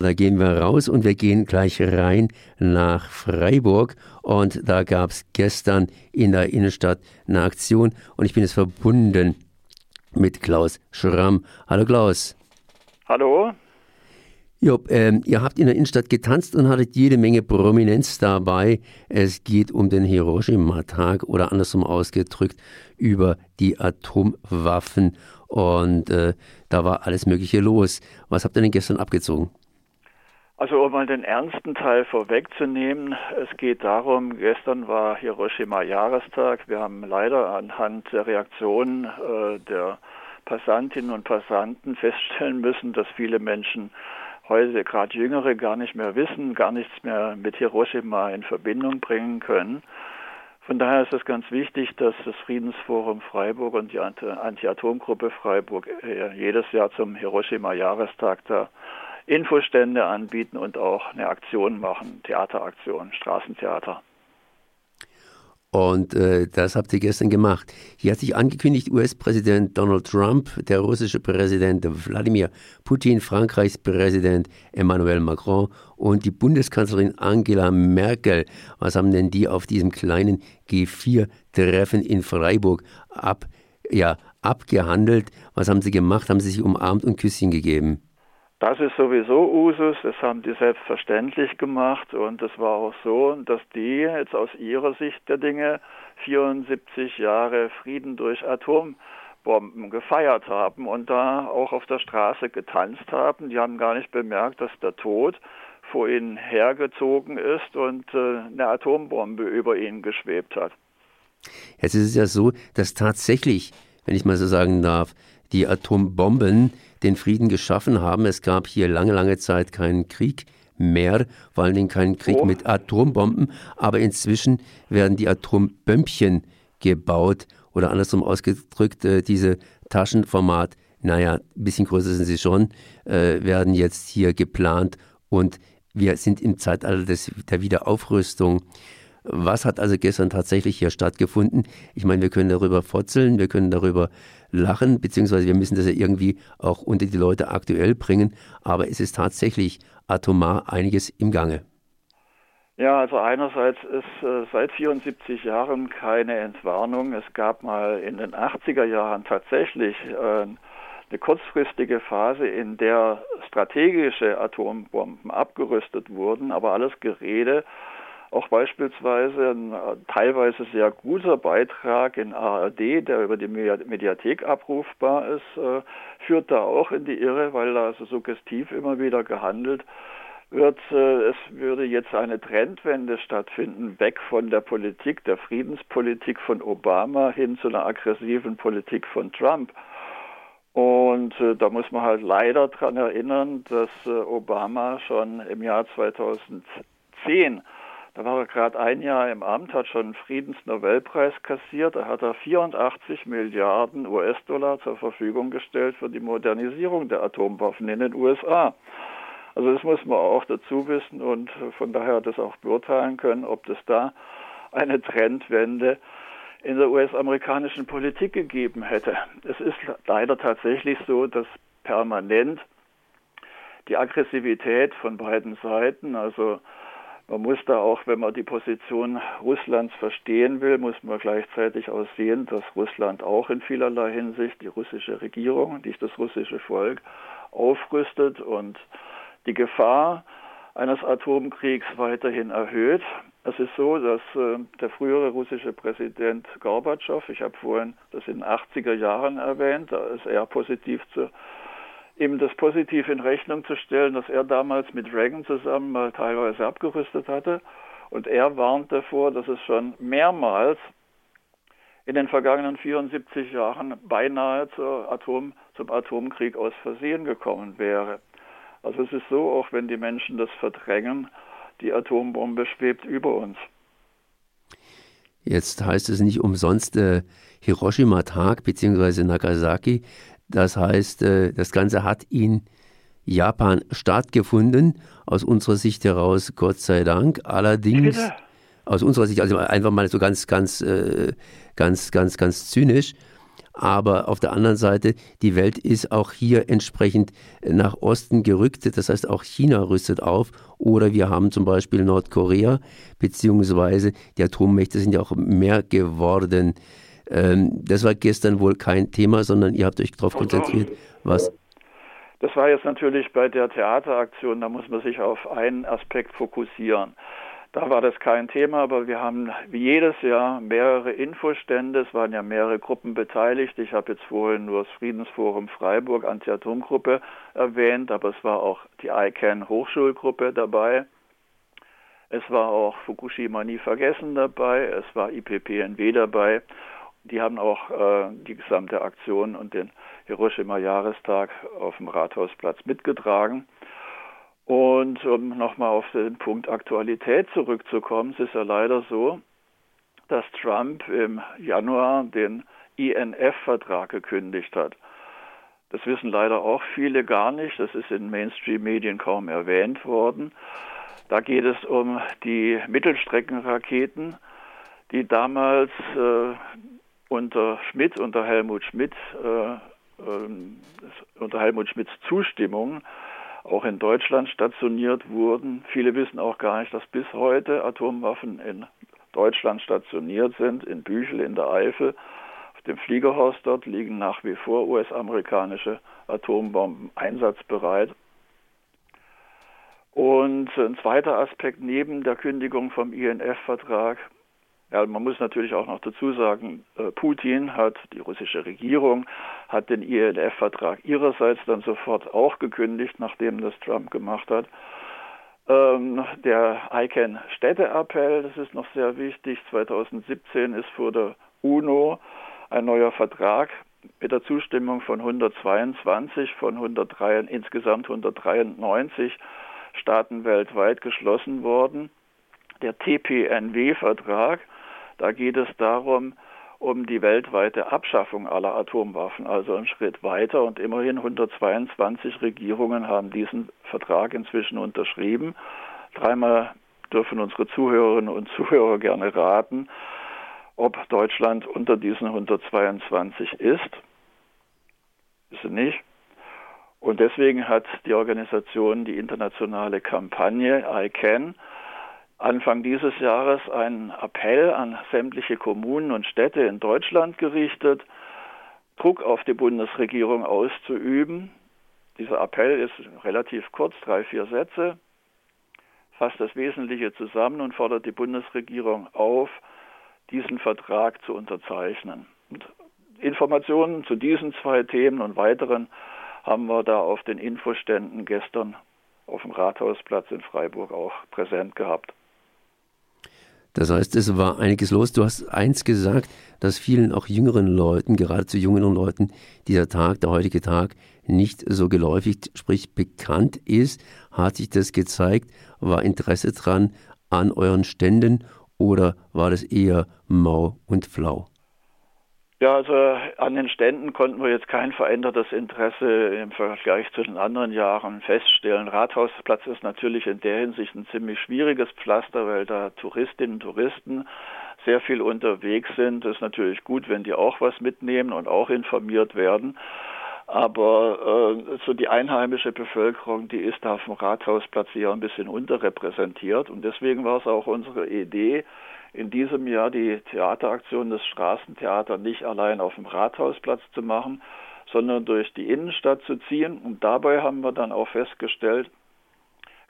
Da gehen wir raus und wir gehen gleich rein nach Freiburg. Und da gab es gestern in der Innenstadt eine Aktion und ich bin jetzt verbunden mit Klaus Schramm. Hallo Klaus. Hallo. Job, ähm, ihr habt in der Innenstadt getanzt und hattet jede Menge Prominenz dabei. Es geht um den Hiroshima-Tag oder andersrum ausgedrückt über die Atomwaffen. Und äh, da war alles Mögliche los. Was habt ihr denn gestern abgezogen? Also um mal den ernsten Teil vorwegzunehmen, es geht darum, gestern war Hiroshima-Jahrestag. Wir haben leider anhand der Reaktionen äh, der Passantinnen und Passanten feststellen müssen, dass viele Menschen heute gerade Jüngere gar nicht mehr wissen, gar nichts mehr mit Hiroshima in Verbindung bringen können. Von daher ist es ganz wichtig, dass das Friedensforum Freiburg und die Anti-Atom-Gruppe Freiburg äh, jedes Jahr zum Hiroshima-Jahrestag da Infostände anbieten und auch eine Aktion machen, Theateraktion, Straßentheater. Und äh, das habt ihr gestern gemacht. Hier hat sich angekündigt, US-Präsident Donald Trump, der russische Präsident Wladimir Putin, Frankreichs Präsident Emmanuel Macron und die Bundeskanzlerin Angela Merkel. Was haben denn die auf diesem kleinen G4-Treffen in Freiburg ab, ja, abgehandelt? Was haben sie gemacht? Haben sie sich umarmt und Küsschen gegeben? Das ist sowieso Usus, das haben die selbstverständlich gemacht und es war auch so, dass die jetzt aus ihrer Sicht der Dinge 74 Jahre Frieden durch Atombomben gefeiert haben und da auch auf der Straße getanzt haben. Die haben gar nicht bemerkt, dass der Tod vor ihnen hergezogen ist und äh, eine Atombombe über ihnen geschwebt hat. Jetzt ist es ja so, dass tatsächlich, wenn ich mal so sagen darf, die Atombomben den Frieden geschaffen haben. Es gab hier lange, lange Zeit keinen Krieg mehr, vor allen Dingen keinen Krieg oh. mit Atombomben, aber inzwischen werden die Atombömpchen gebaut oder andersrum ausgedrückt, äh, diese Taschenformat, naja, ein bisschen größer sind sie schon, äh, werden jetzt hier geplant und wir sind im Zeitalter des, der Wiederaufrüstung. Was hat also gestern tatsächlich hier stattgefunden? Ich meine, wir können darüber fotzeln, wir können darüber lachen, beziehungsweise wir müssen das ja irgendwie auch unter die Leute aktuell bringen, aber es ist tatsächlich atomar einiges im Gange. Ja, also einerseits ist äh, seit 74 Jahren keine Entwarnung. Es gab mal in den 80er Jahren tatsächlich äh, eine kurzfristige Phase, in der strategische Atombomben abgerüstet wurden, aber alles Gerede auch beispielsweise ein äh, teilweise sehr guter Beitrag in ARD, der über die Mediathek abrufbar ist, äh, führt da auch in die Irre, weil da so suggestiv immer wieder gehandelt wird. Äh, es würde jetzt eine Trendwende stattfinden, weg von der Politik, der Friedenspolitik von Obama hin zu einer aggressiven Politik von Trump. Und da muss man halt leider daran erinnern, dass Obama schon im Jahr 2010 da war er gerade ein Jahr im Amt, hat schon einen Friedensnobelpreis kassiert. Da hat er 84 Milliarden US-Dollar zur Verfügung gestellt für die Modernisierung der Atomwaffen in den USA. Also das muss man auch dazu wissen und von daher das auch beurteilen können, ob das da eine Trendwende in der US-amerikanischen Politik gegeben hätte. Es ist leider tatsächlich so, dass permanent die Aggressivität von beiden Seiten, also man muss da auch, wenn man die Position Russlands verstehen will, muss man gleichzeitig auch sehen, dass Russland auch in vielerlei Hinsicht die russische Regierung, nicht das russische Volk, aufrüstet und die Gefahr eines Atomkriegs weiterhin erhöht. Es ist so, dass äh, der frühere russische Präsident Gorbatschow, ich habe vorhin das in den 80er Jahren erwähnt, da ist er positiv zu ihm das positiv in Rechnung zu stellen, dass er damals mit Reagan zusammen mal teilweise abgerüstet hatte. Und er warnt davor, dass es schon mehrmals in den vergangenen 74 Jahren beinahe Atom, zum Atomkrieg aus Versehen gekommen wäre. Also es ist so, auch wenn die Menschen das verdrängen, die Atombombe schwebt über uns. Jetzt heißt es nicht umsonst äh, Hiroshima-Tag bzw. Nagasaki. Das heißt, äh, das Ganze hat in Japan stattgefunden, aus unserer Sicht heraus, Gott sei Dank. Allerdings, aus unserer Sicht, also einfach mal so ganz, ganz, äh, ganz, ganz, ganz zynisch. Aber auf der anderen Seite, die Welt ist auch hier entsprechend nach Osten gerückt. Das heißt, auch China rüstet auf. Oder wir haben zum Beispiel Nordkorea, beziehungsweise die Atommächte sind ja auch mehr geworden. Ähm, das war gestern wohl kein Thema, sondern ihr habt euch darauf konzentriert, was das war jetzt natürlich bei der Theateraktion, da muss man sich auf einen Aspekt fokussieren. Da war das kein Thema, aber wir haben wie jedes Jahr mehrere Infostände. Es waren ja mehrere Gruppen beteiligt. Ich habe jetzt vorhin nur das Friedensforum Freiburg Anti-Atom-Gruppe erwähnt, aber es war auch die ICANN Hochschulgruppe dabei. Es war auch Fukushima nie vergessen dabei. Es war IPPNW dabei. Die haben auch äh, die gesamte Aktion und den Hiroshima-Jahrestag auf dem Rathausplatz mitgetragen. Und um nochmal auf den Punkt Aktualität zurückzukommen, es ist ja leider so, dass Trump im Januar den INF-Vertrag gekündigt hat. Das wissen leider auch viele gar nicht. Das ist in Mainstream-Medien kaum erwähnt worden. Da geht es um die Mittelstreckenraketen, die damals äh, unter Schmidt, unter Helmut Schmidt, äh, äh, unter Helmut Schmidts Zustimmung auch in Deutschland stationiert wurden. Viele wissen auch gar nicht, dass bis heute Atomwaffen in Deutschland stationiert sind, in Büchel in der Eifel. Auf dem Fliegerhorst dort liegen nach wie vor US-amerikanische Atombomben einsatzbereit. Und ein zweiter Aspekt neben der Kündigung vom INF-Vertrag ja, man muss natürlich auch noch dazu sagen, äh, Putin hat, die russische Regierung, hat den ILF-Vertrag ihrerseits dann sofort auch gekündigt, nachdem das Trump gemacht hat. Ähm, der ICANN-Städteappell, das ist noch sehr wichtig, 2017 ist vor der UNO ein neuer Vertrag mit der Zustimmung von 122 von 103, insgesamt 193 Staaten weltweit geschlossen worden. Der TPNW-Vertrag, da geht es darum, um die weltweite Abschaffung aller Atomwaffen, also einen Schritt weiter. Und immerhin 122 Regierungen haben diesen Vertrag inzwischen unterschrieben. Dreimal dürfen unsere Zuhörerinnen und Zuhörer gerne raten, ob Deutschland unter diesen 122 ist. Ist sie nicht. Und deswegen hat die Organisation die internationale Kampagne ICANN Anfang dieses Jahres einen Appell an sämtliche Kommunen und Städte in Deutschland gerichtet, Druck auf die Bundesregierung auszuüben. Dieser Appell ist relativ kurz, drei, vier Sätze, fasst das Wesentliche zusammen und fordert die Bundesregierung auf, diesen Vertrag zu unterzeichnen. Und Informationen zu diesen zwei Themen und weiteren haben wir da auf den Infoständen gestern auf dem Rathausplatz in Freiburg auch präsent gehabt. Das heißt, es war einiges los. Du hast eins gesagt, dass vielen auch jüngeren Leuten, gerade zu jüngeren Leuten, dieser Tag, der heutige Tag, nicht so geläufig, sprich bekannt ist. Hat sich das gezeigt? War Interesse dran an euren Ständen oder war das eher mau und flau? Ja, also an den Ständen konnten wir jetzt kein verändertes Interesse im Vergleich zu den anderen Jahren feststellen. Rathausplatz ist natürlich in der Hinsicht ein ziemlich schwieriges Pflaster, weil da Touristinnen und Touristen sehr viel unterwegs sind. Es ist natürlich gut, wenn die auch was mitnehmen und auch informiert werden. Aber äh, so die einheimische Bevölkerung, die ist da auf dem Rathausplatz eher ein bisschen unterrepräsentiert. Und deswegen war es auch unsere Idee, in diesem Jahr die Theateraktion des Straßentheaters nicht allein auf dem Rathausplatz zu machen, sondern durch die Innenstadt zu ziehen. Und dabei haben wir dann auch festgestellt,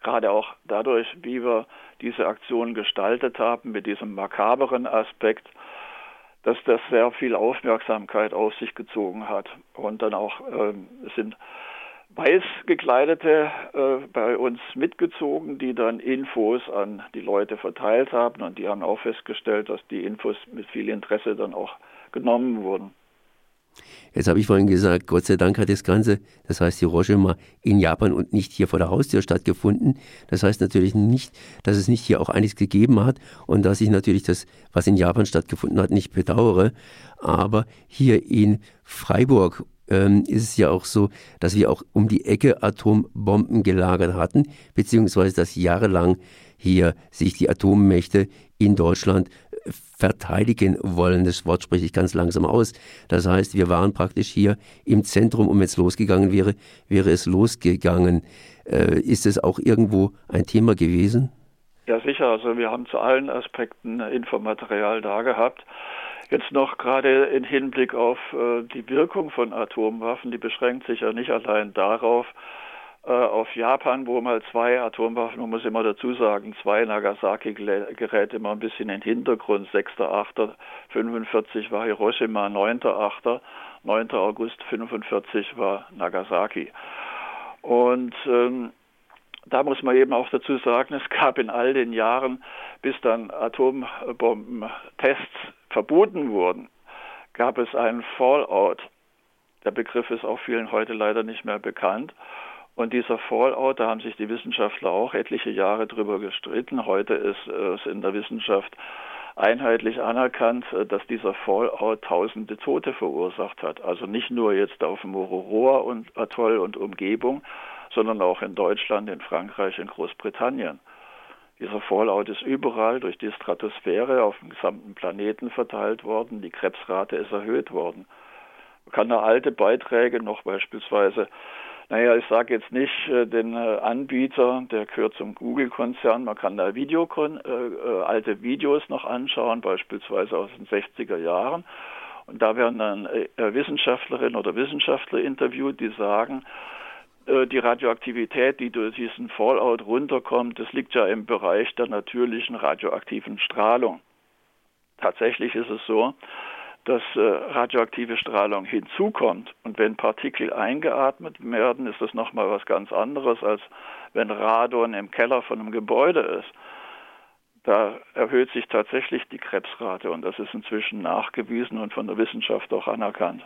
gerade auch dadurch, wie wir diese Aktion gestaltet haben, mit diesem makaberen Aspekt, dass das sehr viel Aufmerksamkeit auf sich gezogen hat. Und dann auch äh, sind weiß gekleidete äh, bei uns mitgezogen, die dann Infos an die Leute verteilt haben und die haben auch festgestellt, dass die Infos mit viel Interesse dann auch genommen wurden. Jetzt habe ich vorhin gesagt, Gott sei Dank hat das Ganze, das heißt Hiroshima, in Japan und nicht hier vor der Haustür stattgefunden. Das heißt natürlich nicht, dass es nicht hier auch einiges gegeben hat und dass ich natürlich das, was in Japan stattgefunden hat, nicht bedauere. Aber hier in Freiburg ähm, ist es ja auch so, dass wir auch um die Ecke Atombomben gelagert hatten, beziehungsweise dass jahrelang hier sich die Atommächte in Deutschland verteidigen wollen. Das Wort spreche ich ganz langsam aus. Das heißt, wir waren praktisch hier im Zentrum und wenn es losgegangen wäre, wäre es losgegangen. Äh, ist es auch irgendwo ein Thema gewesen? Ja, sicher. Also wir haben zu allen Aspekten Infomaterial da gehabt. Jetzt noch gerade im Hinblick auf äh, die Wirkung von Atomwaffen, die beschränkt sich ja nicht allein darauf, auf Japan, wo mal zwei Atomwaffen, man muss immer dazu sagen, zwei Nagasaki-Geräte immer ein bisschen in den Hintergrund. 6.8.45 war Hiroshima, 9.8. 9. August 45 war Nagasaki. Und ähm, da muss man eben auch dazu sagen, es gab in all den Jahren, bis dann Atombombentests verboten wurden, gab es einen Fallout. Der Begriff ist auch vielen heute leider nicht mehr bekannt. Und dieser Fallout, da haben sich die Wissenschaftler auch etliche Jahre drüber gestritten. Heute ist es in der Wissenschaft einheitlich anerkannt, dass dieser Fallout tausende Tote verursacht hat. Also nicht nur jetzt auf dem Mororoa und Atoll und Umgebung, sondern auch in Deutschland, in Frankreich, in Großbritannien. Dieser Fallout ist überall durch die Stratosphäre auf dem gesamten Planeten verteilt worden. Die Krebsrate ist erhöht worden. Man kann da alte Beiträge noch beispielsweise naja, ich sage jetzt nicht äh, den äh, Anbieter, der gehört zum Google-Konzern. Man kann da Video, äh, äh, alte Videos noch anschauen, beispielsweise aus den 60er Jahren. Und da werden dann äh, Wissenschaftlerinnen oder Wissenschaftler interviewt, die sagen, äh, die Radioaktivität, die durch diesen Fallout runterkommt, das liegt ja im Bereich der natürlichen radioaktiven Strahlung. Tatsächlich ist es so, dass äh, radioaktive Strahlung hinzukommt. Und wenn Partikel eingeatmet werden, ist das nochmal was ganz anderes, als wenn Radon im Keller von einem Gebäude ist. Da erhöht sich tatsächlich die Krebsrate und das ist inzwischen nachgewiesen und von der Wissenschaft auch anerkannt.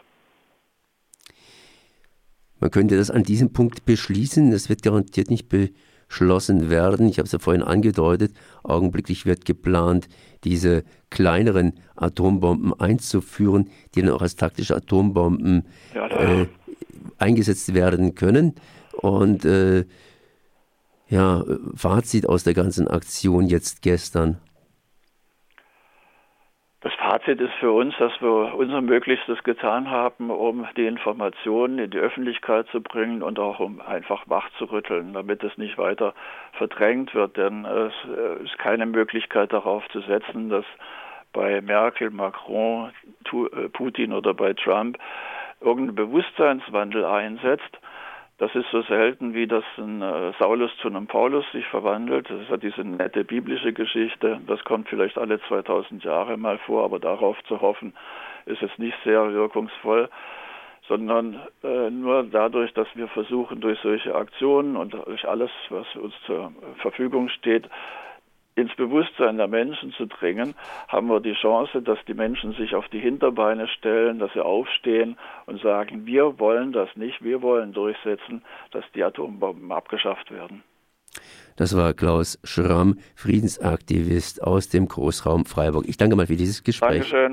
Man könnte das an diesem Punkt beschließen. Das wird garantiert nicht beschlossen werden. Ich habe es ja vorhin angedeutet. Augenblicklich wird geplant, diese kleineren Atombomben einzuführen, die dann auch als taktische Atombomben äh, eingesetzt werden können. Und äh, ja, Fazit aus der ganzen Aktion jetzt gestern. Fazit ist für uns, dass wir unser Möglichstes getan haben, um die Informationen in die Öffentlichkeit zu bringen und auch um einfach wach zu rütteln, damit es nicht weiter verdrängt wird. Denn es äh, ist keine Möglichkeit darauf zu setzen, dass bei Merkel, Macron, äh, Putin oder bei Trump irgendein Bewusstseinswandel einsetzt das ist so selten, wie dass ein äh, Saulus zu einem Paulus sich verwandelt. Das ist ja diese nette biblische Geschichte. Das kommt vielleicht alle 2000 Jahre mal vor, aber darauf zu hoffen, ist jetzt nicht sehr wirkungsvoll, sondern äh, nur dadurch, dass wir versuchen, durch solche Aktionen und durch alles, was uns zur Verfügung steht, ins Bewusstsein der Menschen zu dringen, haben wir die Chance, dass die Menschen sich auf die Hinterbeine stellen, dass sie aufstehen und sagen, wir wollen das nicht, wir wollen durchsetzen, dass die Atombomben abgeschafft werden. Das war Klaus Schramm, Friedensaktivist aus dem Großraum Freiburg. Ich danke mal für dieses Gespräch. Dankeschön.